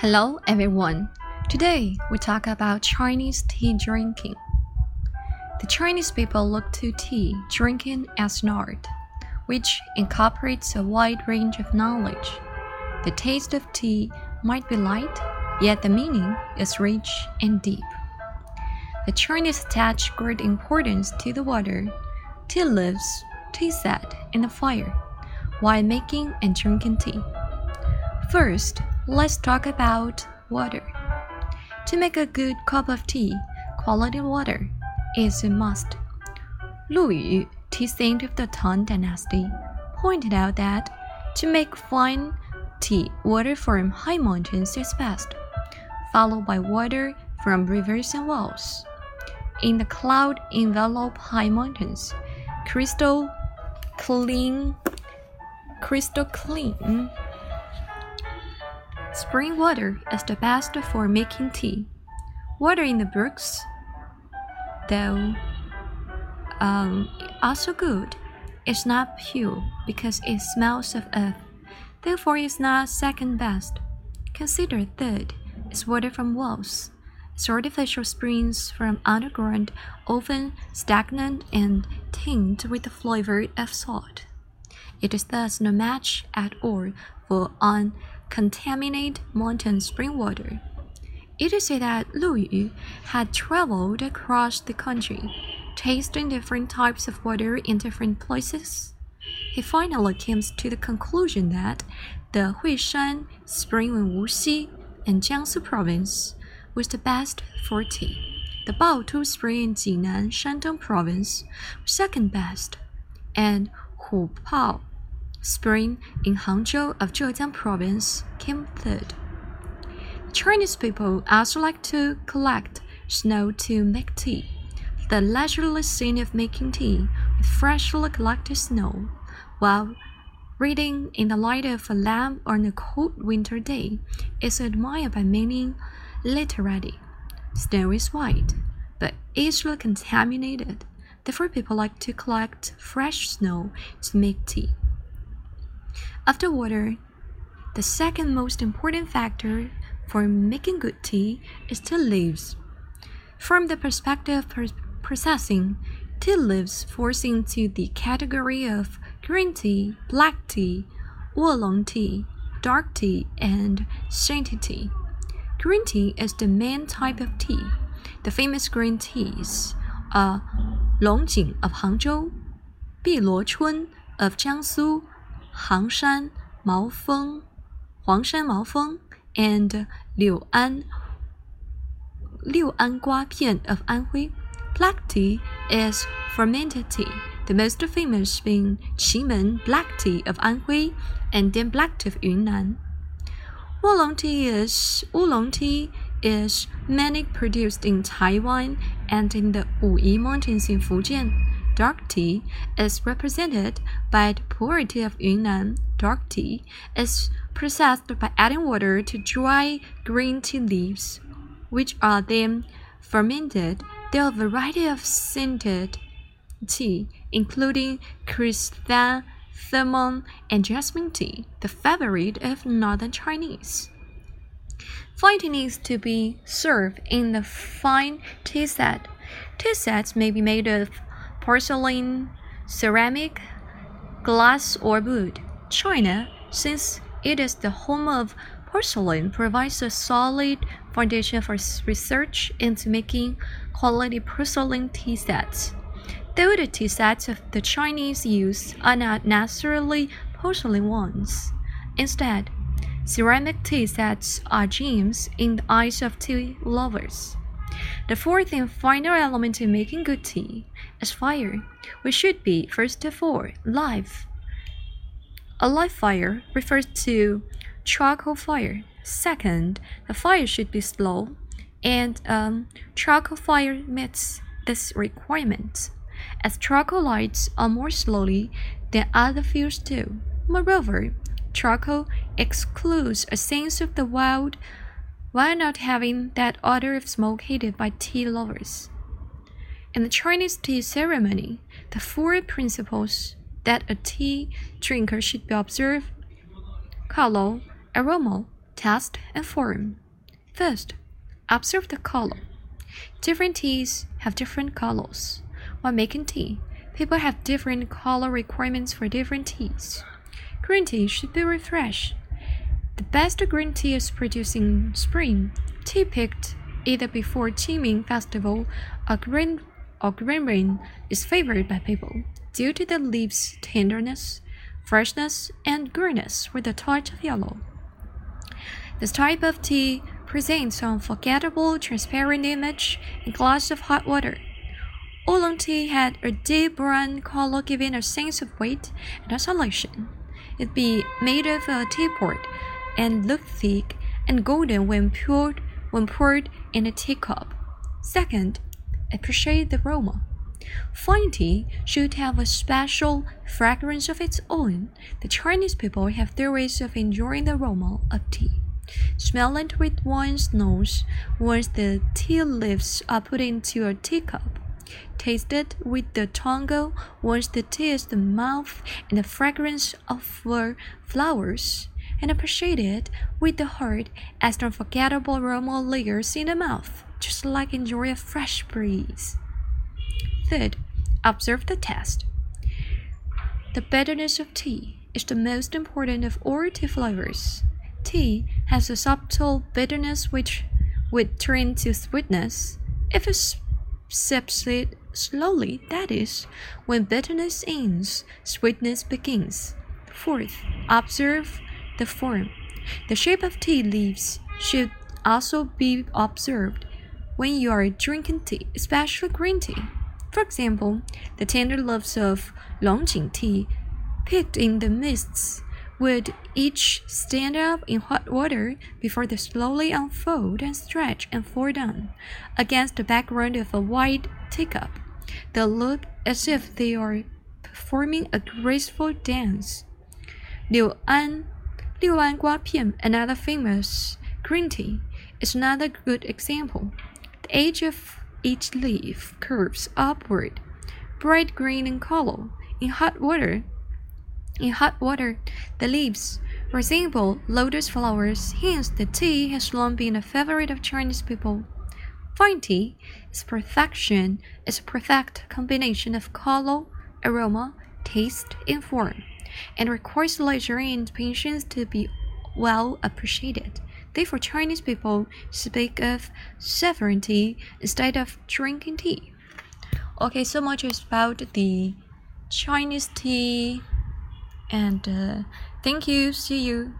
Hello everyone. Today we talk about Chinese tea drinking. The Chinese people look to tea drinking as an art, which incorporates a wide range of knowledge. The taste of tea might be light, yet the meaning is rich and deep. The Chinese attach great importance to the water, tea leaves, tea set in the fire, while making and drinking tea. First, let's talk about water. To make a good cup of tea, quality water is a must. Lu Yu, tea saint of the Tang Dynasty, pointed out that to make fine tea, water from high mountains is best, followed by water from rivers and wells. In the cloud enveloped high mountains, crystal clean, crystal clean Spring water is the best for making tea. Water in the brooks, though um, also good, is not pure because it smells of earth. Therefore, it's not second best. Consider third is water from wells. It's artificial springs from underground, often stagnant and tinged with the flavor of salt. It is thus no match at all for uncontaminated mountain spring water. It is said that Lu Yu had traveled across the country, tasting different types of water in different places. He finally came to the conclusion that the Huishan spring in Wuxi and Jiangsu province was the best for tea. The Baotu spring in Jinan, Shandong province was second best, and Hupao Spring in Hangzhou of Zhejiang province came third. Chinese people also like to collect snow to make tea. The leisurely scene of making tea with freshly collected snow while reading in the light of a lamp on a cold winter day is admired by many literati. Snow is white, but easily contaminated. Therefore, people like to collect fresh snow to make tea. After water, the second most important factor for making good tea is tea leaves. From the perspective of processing, tea leaves falls into the category of green tea, black tea, oolong tea, dark tea, and scented tea. Green tea is the main type of tea. The famous green teas are Longjing of Hangzhou, Biluochun of Jiangsu, 杭山毛峰、黄山毛峰 and 柳安六安瓜片 of Anhui. Black tea is fermented tea, the most famous being Qimen black tea of Anhui and then black tea of Yunnan. Oolong tea is oolong tea is mainly produced in Taiwan and in the Wuyi Mountains in Fujian. Dark tea is represented by the Pu'er tea of Yunnan. Dark tea is processed by adding water to dry green tea leaves, which are then fermented. There are a variety of scented tea, including chrysanthemum and jasmine tea, the favorite of northern Chinese. Fine tea needs to be served in the fine tea set. Tea sets may be made of porcelain, ceramic, glass, or wood. China, since it is the home of porcelain, provides a solid foundation for research into making quality porcelain tea sets. Though the tea sets of the Chinese use are not necessarily porcelain ones. Instead, ceramic tea sets are gems in the eyes of tea lovers. The fourth and final element in making good tea is fire, which should be, first of all, live. A live fire refers to charcoal fire. Second, the fire should be slow, and um, charcoal fire meets this requirement, as charcoal lights are more slowly than other fuels do. Moreover, charcoal excludes a sense of the wild while not having that odor of smoke hated by tea lovers. In the Chinese tea ceremony, the four principles that a tea drinker should be observed color, aroma, taste, and form. First, observe the color. Different teas have different colors. While making tea, people have different color requirements for different teas. Green tea should be refreshed. The best green tea is produced in spring. Tea picked either before Qingming festival or green or green rain is favored by people due to the leaves' tenderness, freshness, and greenness with a touch of yellow. This type of tea presents an unforgettable transparent image in glass of hot water. Oolong tea had a deep brown color giving a sense of weight and isolation. It be made of a teapot and look thick and golden when poured when poured in a teacup. Second, appreciate the aroma. Fine tea should have a special fragrance of its own. The Chinese people have their ways of enjoying the aroma of tea. Smell it with one's nose once the tea leaves are put into a teacup. Taste it with the tongue once the tea is the mouth and the fragrance of flowers, and appreciate it with the heart as the unforgettable aroma lingers in the mouth, just like enjoy a fresh breeze. Third, observe the taste. The bitterness of tea is the most important of all tea flavors. Tea has a subtle bitterness which would turn to sweetness if it sips it slowly, that is, when bitterness ends, sweetness begins. Fourth, observe the form. The shape of tea leaves should also be observed when you are drinking tea, especially green tea. For example, the tender leaves of Longjing tea, picked in the mists, would each stand up in hot water before they slowly unfold and stretch and fall down against the background of a white teacup. They look as if they are performing a graceful dance. Liu An, Liu An Gua another famous green tea, is another good example. The edge of each leaf curves upward, bright green in color. In hot water, in hot water, the leaves resemble lotus flowers. Hence, the tea has long been a favorite of Chinese people. Fine tea is perfection. Is a perfect combination of color, aroma, taste, and form, and requires leisure and patience to be well appreciated. Therefore, Chinese people speak of tea instead of drinking tea. Okay, so much is about the Chinese tea, and uh, thank you. See you.